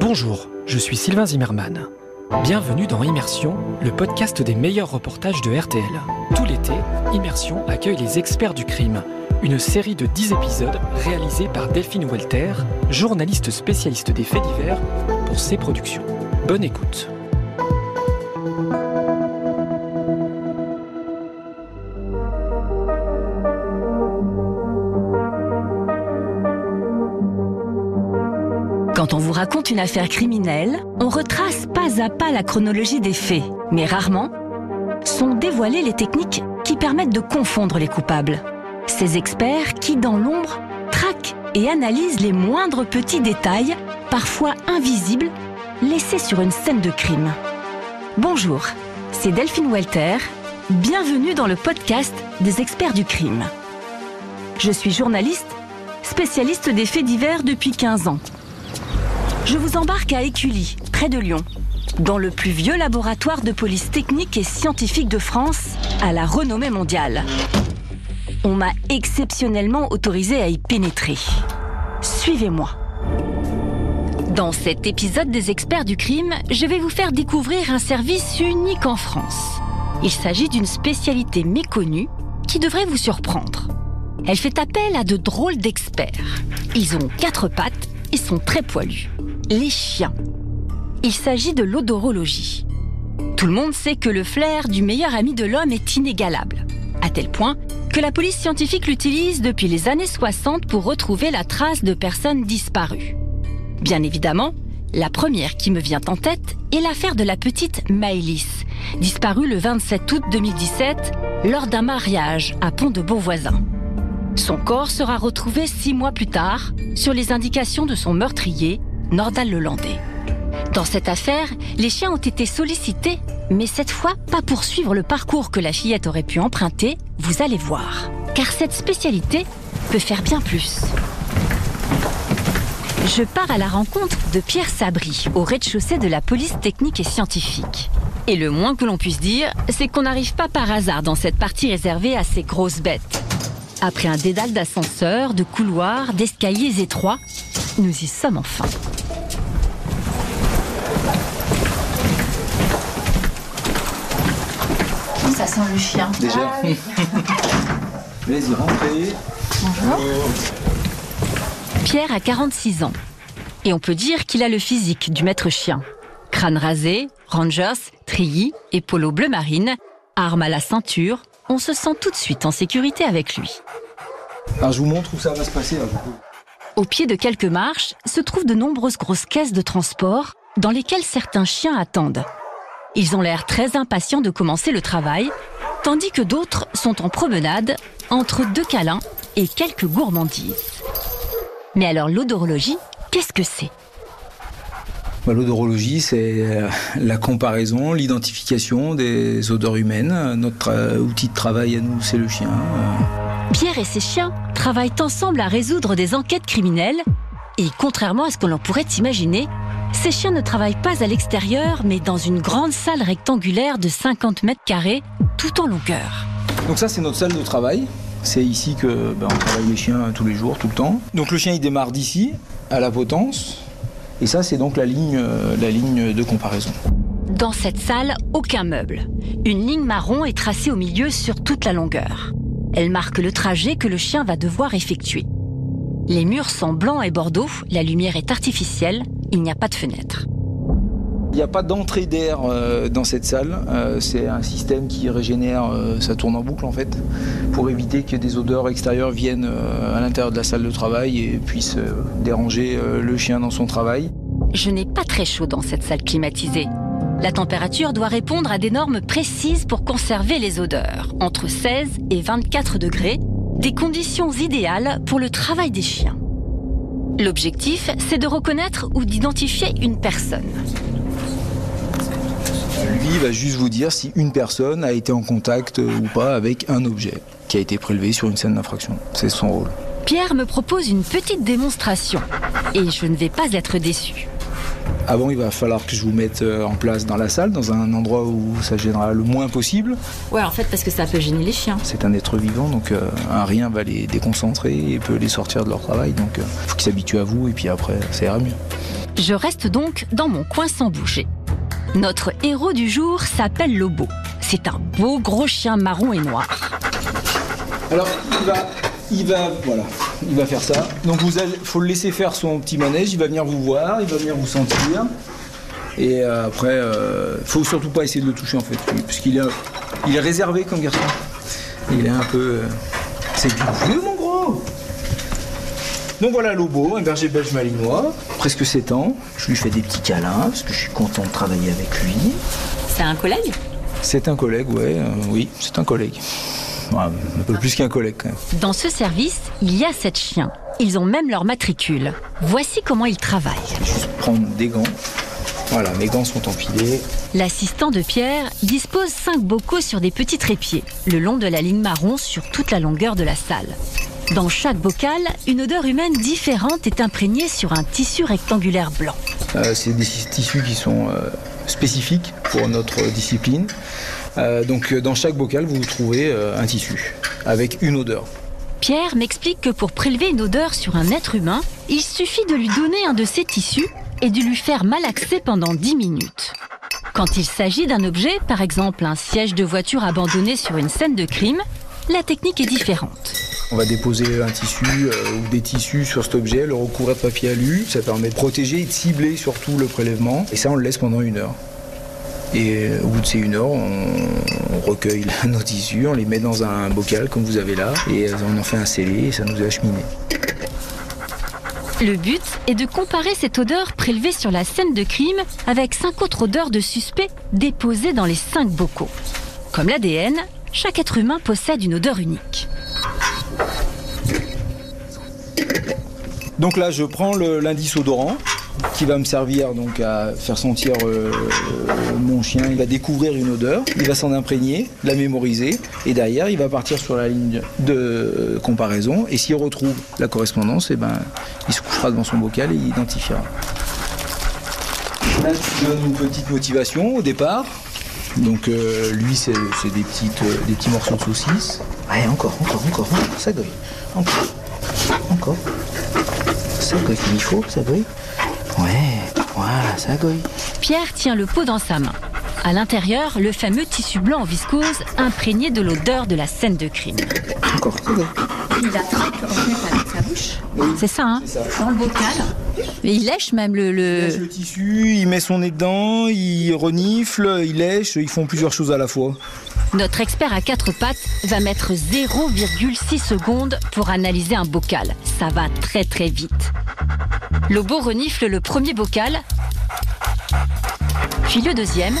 Bonjour, je suis Sylvain Zimmermann. Bienvenue dans Immersion, le podcast des meilleurs reportages de RTL. Tout l'été, Immersion accueille les experts du crime, une série de 10 épisodes réalisés par Delphine Walter, journaliste spécialiste des faits divers, pour ses productions. Bonne écoute. Quand on vous raconte une affaire criminelle, on retrace pas à pas la chronologie des faits, mais rarement sont dévoilées les techniques qui permettent de confondre les coupables. Ces experts qui, dans l'ombre, traquent et analysent les moindres petits détails, parfois invisibles, laissés sur une scène de crime. Bonjour, c'est Delphine Walter. Bienvenue dans le podcast des experts du crime. Je suis journaliste, spécialiste des faits divers depuis 15 ans. Je vous embarque à Écully, près de Lyon, dans le plus vieux laboratoire de police technique et scientifique de France, à la renommée mondiale. On m'a exceptionnellement autorisé à y pénétrer. Suivez-moi. Dans cet épisode des experts du crime, je vais vous faire découvrir un service unique en France. Il s'agit d'une spécialité méconnue qui devrait vous surprendre. Elle fait appel à de drôles d'experts. Ils ont quatre pattes et sont très poilus. Les chiens. Il s'agit de l'odorologie. Tout le monde sait que le flair du meilleur ami de l'homme est inégalable, à tel point que la police scientifique l'utilise depuis les années 60 pour retrouver la trace de personnes disparues. Bien évidemment, la première qui me vient en tête est l'affaire de la petite Maëlys, disparue le 27 août 2017 lors d'un mariage à Pont de Beauvoisin. Son corps sera retrouvé six mois plus tard sur les indications de son meurtrier, Nordal Lelandais. Dans cette affaire, les chiens ont été sollicités, mais cette fois pas pour suivre le parcours que la fillette aurait pu emprunter, vous allez voir. Car cette spécialité peut faire bien plus. Je pars à la rencontre de Pierre Sabri, au rez-de-chaussée de la police technique et scientifique. Et le moins que l'on puisse dire, c'est qu'on n'arrive pas par hasard dans cette partie réservée à ces grosses bêtes. Après un dédale d'ascenseurs, de couloirs, d'escaliers étroits, nous y sommes enfin. Sent le chien. Déjà. Vas-y, rentrez. Bonjour. Pierre a 46 ans. Et on peut dire qu'il a le physique du maître chien. Crâne rasé, rangers, treillis et polo bleu marine, arme à la ceinture, on se sent tout de suite en sécurité avec lui. Alors je vous montre où ça va se passer. Là, Au pied de quelques marches se trouvent de nombreuses grosses caisses de transport dans lesquelles certains chiens attendent. Ils ont l'air très impatients de commencer le travail, tandis que d'autres sont en promenade entre deux câlins et quelques gourmandises. Mais alors l'odorologie, qu'est-ce que c'est? Bah, L'odorologie, c'est euh, la comparaison, l'identification des odeurs humaines. Notre euh, outil de travail à nous, c'est le chien. Euh, Pierre et ses chiens travaillent ensemble à résoudre des enquêtes criminelles et contrairement à ce que l'on pourrait imaginer, ces chiens ne travaillent pas à l'extérieur mais dans une grande salle rectangulaire de 50 mètres carrés tout en longueur. Donc ça, c'est notre salle de travail. C'est ici que on travaille les chiens tous les jours, tout le temps. Donc le chien, il démarre d'ici, à la potence. Et ça, c'est donc la ligne, euh, la ligne de comparaison. Dans cette salle, aucun meuble. Une ligne marron est tracée au milieu sur toute la longueur. Elle marque le trajet que le chien va devoir effectuer. Les murs sont blancs et bordeaux, la lumière est artificielle, il n'y a pas de fenêtre. Il n'y a pas d'entrée d'air euh, dans cette salle. Euh, c'est un système qui régénère, euh, ça tourne en boucle en fait, pour éviter que des odeurs extérieures viennent à l'intérieur de la salle de travail et puissent déranger le chien dans son travail. Je n'ai pas très chaud dans cette salle climatisée. La température doit répondre à des normes précises pour conserver les odeurs, entre 16 et 24 degrés, des conditions idéales pour le travail des chiens. L'objectif, c'est de reconnaître ou d'identifier une personne. Lui va juste vous dire si une personne a été en contact euh, ou pas avec un objet qui a été prélevé sur une scène d'infraction. C'est son rôle. Pierre me propose une petite démonstration et je ne vais pas être déçu. Avant, il va falloir que je vous mette euh, en place dans la salle, dans un endroit où ça gênera le moins possible. Ouais, en fait, parce que ça peut gêner les chiens. C'est un être vivant, donc euh, un rien va les déconcentrer et peut les sortir de leur travail. Donc, il faut qu'ils s'habituent à vous et puis après, ça ira mieux. Je reste donc dans mon coin sans bouger. Notre héros du jour s'appelle Lobo. C'est un beau gros chien marron et noir. Alors, il va, il va, voilà, il va faire ça. Donc, vous allez, faut le laisser faire son petit manège. Il va venir vous voir, il va venir vous sentir. Et euh, après, euh, faut surtout pas essayer de le toucher en fait, puisqu'il est, il est réservé comme garçon. Il est un peu, euh, c'est du vieux mon gros. Donc voilà Lobo, un berger belge malinois, presque 7 ans. Je lui fais des petits câlins parce que je suis content de travailler avec lui. C'est un collègue? C'est un collègue, ouais, euh, oui, c'est un collègue. Un peu plus qu'un collègue quand même. Dans ce service, il y a sept chiens. Ils ont même leur matricule. Voici comment ils travaillent. Je vais juste prendre des gants. Voilà, mes gants sont enfilés. L'assistant de Pierre dispose cinq bocaux sur des petits trépieds, le long de la ligne marron sur toute la longueur de la salle. Dans chaque bocal, une odeur humaine différente est imprégnée sur un tissu rectangulaire blanc. Euh, c'est des tissus qui sont euh, spécifiques pour notre discipline. Euh, donc euh, dans chaque bocal, vous trouvez euh, un tissu avec une odeur. Pierre m'explique que pour prélever une odeur sur un être humain, il suffit de lui donner un de ces tissus et de lui faire malaxer pendant 10 minutes. Quand il s'agit d'un objet, par exemple un siège de voiture abandonné sur une scène de crime, la technique est différente. On va déposer un tissu euh, ou des tissus sur cet objet, le recouvrir de papier alu. Ça permet de protéger et de cibler surtout le prélèvement. Et ça, on le laisse pendant une heure. Et euh, au bout de ces une heure, on, on recueille nos tissus, on les met dans un bocal comme vous avez là, et euh, on en fait un scellé et ça nous est acheminé. Le but est de comparer cette odeur prélevée sur la scène de crime avec cinq autres odeurs de suspects déposées dans les cinq bocaux. Comme l'ADN, chaque être humain possède une odeur unique. Donc là, je prends l'indice odorant qui va me servir donc à faire sentir euh, mon chien. Il va découvrir une odeur, il va s'en imprégner, la mémoriser, et derrière, il va partir sur la ligne de comparaison. Et s'il retrouve la correspondance, eh ben, il se couchera devant son bocal et il identifiera. Là, je donne une petite motivation au départ. Donc euh, lui, c'est des, petites, euh, des petits morceaux de saucisse. Ouais, encore, encore, encore, encore, ça goille. Encore, encore. Ça comme il faut, ça goille. Ouais, voilà, ça goille. Pierre tient le pot dans sa main. À l'intérieur, le fameux tissu blanc en viscose imprégné de l'odeur de la scène de crime. Encore. Il attrape en fait avec sa bouche C'est ça, hein ça. dans le bocal. Et il lèche même le... Il le- lèche le tissu, il met son nez dedans, il renifle, il lèche, ils font plusieurs choses à la fois. Notre expert à quatre pattes va mettre 0,6 secondes pour analyser un bocal. Ça va très très vite. Lobo renifle le premier bocal, puis le deuxième.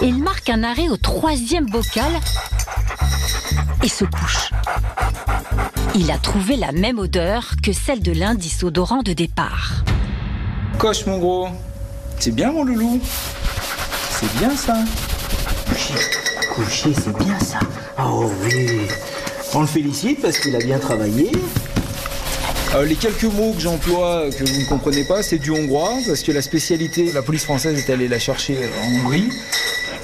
Et il marque un arrêt au troisième bocal et se couche. Il a trouvé la même odeur que celle de l'indice odorant de départ. Coche mon gros. C'est bien mon loulou. C'est bien ça. Coucher, coucher, c'est bien ça. Oh oui. On le félicite parce qu'il a bien travaillé. Euh, les quelques mots que j'emploie que vous ne comprenez pas, c'est du hongrois parce que la spécialité, la police française est allée la chercher en Hongrie.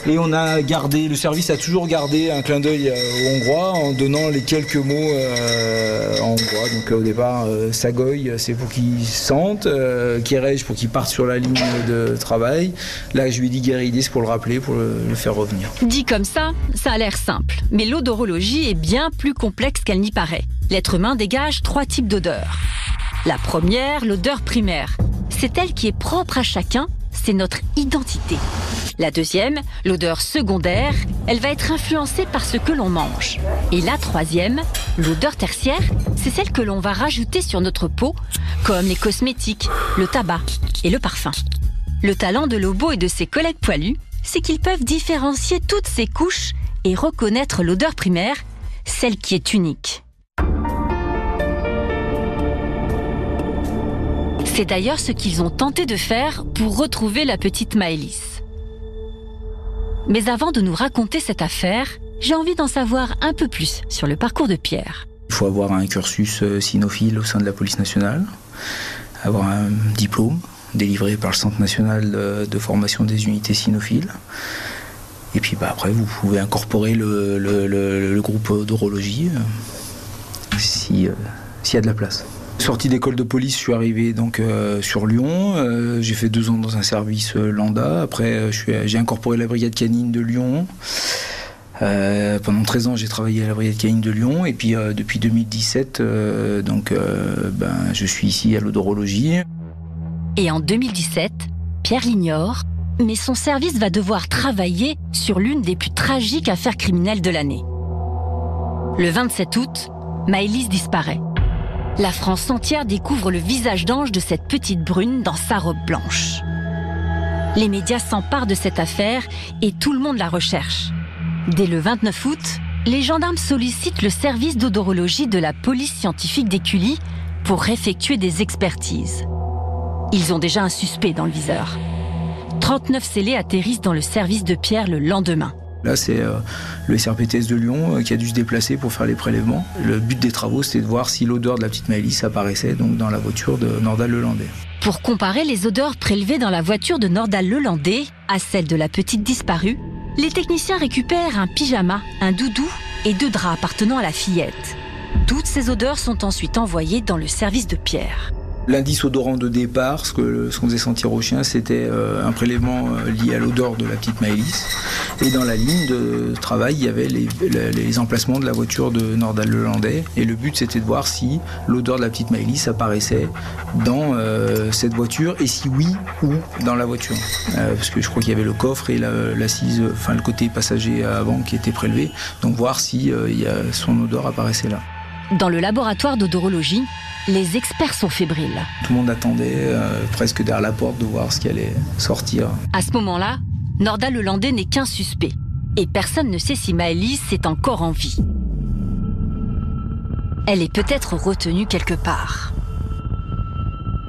Et on a gardé, le service a toujours gardé un clin d'œil euh, au hongrois en donnant les quelques mots euh, en hongrois. Donc euh, au départ, euh, Sagoy, c'est pour qu'ils sentent, euh, Kerej pour qu'ils partent sur la ligne de travail. Là, je lui dis Guéridis pour le rappeler, pour le, le faire revenir. Dit comme ça, ça a l'air simple. Mais l'odorologie est bien plus complexe qu'elle n'y paraît. L'être humain dégage trois types d'odeurs. La première, l'odeur primaire. C'est elle qui est propre à chacun, c'est notre identité. La deuxième, l'odeur secondaire, elle va être influencée par ce que l'on mange. Et la troisième, l'odeur tertiaire, c'est celle que l'on va rajouter sur notre peau, comme les cosmétiques, le tabac et le parfum. Le talent de Lobo et de ses collègues poilus, c'est qu'ils peuvent différencier toutes ces couches et reconnaître l'odeur primaire, celle qui est unique. C'est d'ailleurs ce qu'ils ont tenté de faire pour retrouver la petite Maëlys. Mais avant de nous raconter cette affaire, j'ai envie d'en savoir un peu plus sur le parcours de Pierre. Il faut avoir un cursus euh, cynophile au sein de la police nationale, avoir un diplôme délivré par le Centre national de, formation des unités cynophiles. Et puis bah, après, vous pouvez incorporer le, groupe d'orologie s'il y a de la place. Sortie d'école de police, je suis arrivé donc sur Lyon. j'ai fait deux ans dans un service Landa. Après, j'ai incorporé la brigade canine de Lyon. Euh, pendant 13 ans, j'ai travaillé à la brigade canine de Lyon et puis euh, depuis 2017, euh, donc, ben, je suis ici à l'odorologie. Et en 2017, Pierre l'ignore, mais son service va devoir travailler sur l'une des plus tragiques affaires criminelles de l'année. Le 27 août, Maëlys disparaît. La France entière découvre le visage d'ange de cette petite brune dans sa robe blanche. Les médias s'emparent de cette affaire et tout le monde la recherche. Dès le 29 août, les gendarmes sollicitent le service d'odorologie de la police scientifique d'Écully pour effectuer des expertises. Ils ont déjà un suspect dans le viseur. 39 scellés atterrissent dans le service de Pierre le lendemain. Là, c'est euh, le SRPTS de Lyon euh, qui a dû se déplacer pour faire les prélèvements. Le but des travaux, c'était de voir si l'odeur de la petite Maëlys apparaissait donc dans la voiture de Nordal-Lelandais. Pour comparer les odeurs prélevées dans la voiture de Nordal-Lelandais à celles de la petite disparue, les techniciens récupèrent un pyjama, un doudou et deux draps appartenant à la fillette. Toutes ces odeurs sont ensuite envoyées dans le service de Pierre. L'indice odorant de départ, ce qu'on ce faisait sentir au chien, c'était euh, un prélèvement lié à l'odeur de la petite Maëlys. Et dans la ligne de travail, il y avait les, emplacements de la voiture de Nordal Lelandais. Et le but, c'était de voir si l'odeur de la petite Maëlys apparaissait dans euh, cette voiture et si oui, où dans la voiture. parce que je crois qu'il y avait le coffre et l'assise, enfin le côté passager avant qui était prélevé. Donc voir si son odeur apparaissait là. Dans le laboratoire d'odorologie, les experts sont fébriles. Tout le monde attendait euh, presque derrière la porte de voir ce qui allait sortir. À ce moment-là, Norda Lelandais n'est qu'un suspect. Et personne ne sait si Maëlys est encore en vie. Elle est peut-être retenue quelque part.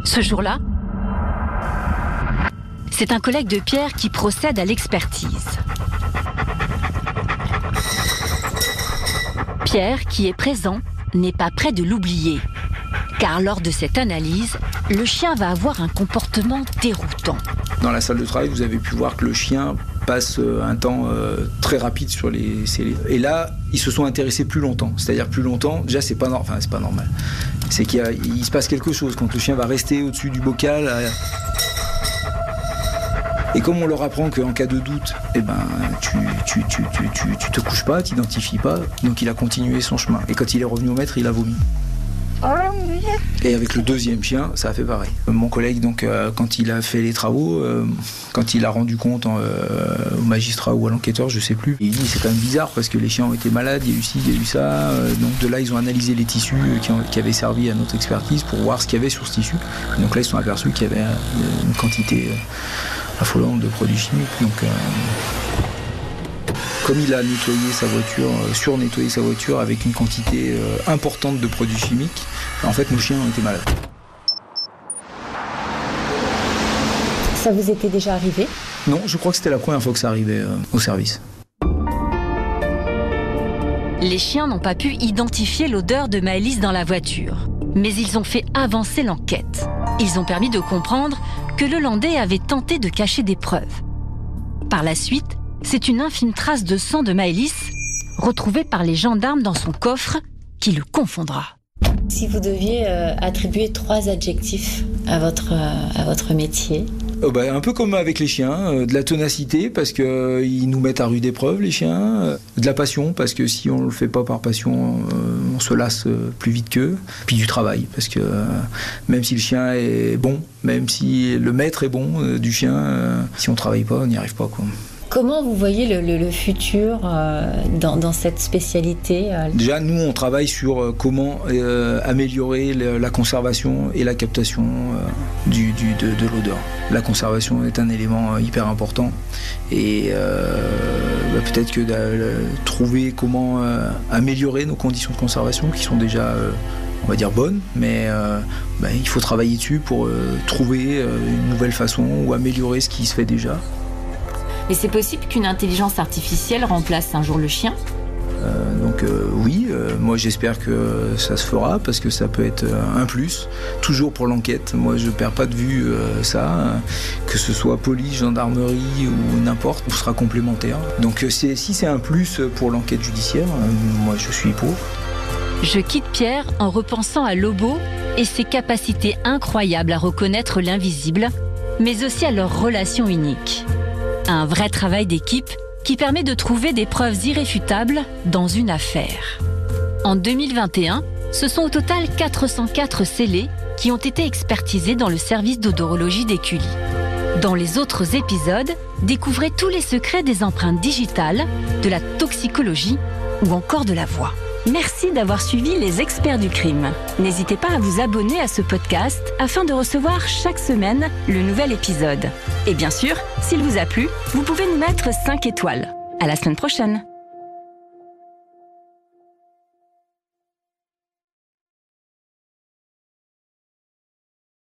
Ce jour-là, c'est un collègue de Pierre qui procède à l'expertise. Pierre, qui est présent, n'est pas prêt de l'oublier car lors de cette analyse, le chien va avoir un comportement déroutant. Dans la salle de travail, vous avez pu voir que le chien passe euh, un temps euh, très rapide sur les cellules. Et là, ils se sont intéressés plus longtemps. C'est-à-dire plus longtemps, déjà c'est pas, enfin, pas normal. C'est qu'il se passe quelque chose quand le chien va rester au-dessus du bocal. Et comme on leur apprend qu'en cas de doute, eh ben, tu, tu, tu, tu, te couches pas, tu n'identifies pas, donc il a continué son chemin. Et quand il est revenu au maître, il a vomi. Et avec le deuxième chien, ça a fait pareil. Mon collègue, donc, euh, quand il a fait les travaux, euh, quand il a rendu compte euh, au magistrat ou à l'enquêteur, je sais plus, il dit c'est quand même bizarre parce que les chiens ont été malades, il y a eu ci, il y a eu ça. donc de là, ils ont analysé les tissus qui, avaient servi à notre expertise pour voir ce qu'il y avait sur ce tissu. donc là, ils se sont aperçus qu'il y avait une quantité affolante de produits chimiques. Comme il a nettoyé sa voiture, sur-nettoyé sa voiture avec une quantité importante de produits chimiques, en fait, nos chiens ont été malades. Ça vous était déjà arrivé Non, je crois que c'était la première fois que ça arrivait euh, au service. Les chiens n'ont pas pu identifier l'odeur de Maëlys dans la voiture, mais ils ont fait avancer l'enquête. Ils ont permis de comprendre que le Landais avait tenté de cacher des preuves. Par la suite, c'est une infime trace de sang de Maëlys, retrouvée par les gendarmes dans son coffre, qui le confondra. Si vous deviez euh, attribuer trois adjectifs à votre, euh, à votre métier oh bah, Un peu comme avec les chiens, euh, de la ténacité parce qu'ils nous mettent à rude épreuve les chiens, de la passion parce que si on ne le fait pas par passion, on se lasse plus vite qu'eux, puis du travail parce que même si le chien est bon, même si le maître est bon du chien, si on travaille pas, on n'y arrive pas. Quoi. Comment vous voyez le, futur euh, dans, cette spécialité euh Déjà, nous, on travaille sur euh, comment améliorer la conservation et la captation du, de, l'odeur. La conservation est un élément hyper important et bah, peut-être que trouver comment améliorer nos conditions de conservation qui sont déjà on va dire bonnes, mais bah, il faut travailler dessus pour trouver une nouvelle façon ou améliorer ce qui se fait déjà. Et c'est possible qu'une intelligence artificielle remplace un jour le chien? Donc oui, moi j'espère que ça se fera parce que ça peut être un plus, toujours pour l'enquête. Moi je perds pas de vue ça, que ce soit police, gendarmerie ou n'importe, on sera complémentaire. Donc si c'est un plus pour l'enquête judiciaire, moi je suis pour. Je quitte Pierre en repensant à Lobo et ses capacités incroyables à reconnaître l'invisible, mais aussi à leur relation unique. Un vrai travail d'équipe qui permet de trouver des preuves irréfutables dans une affaire. En 2021, ce sont au total 404 scellés qui ont été expertisés dans le service d'odorologie d'Écully. Dans les autres épisodes, découvrez tous les secrets des empreintes digitales, de la toxicologie ou encore de la voix. Merci d'avoir suivi les experts du crime. N'hésitez pas à vous abonner à ce podcast afin de recevoir chaque semaine le nouvel épisode. Et bien sûr, s'il vous a plu, vous pouvez nous mettre 5 étoiles. À la semaine prochaine.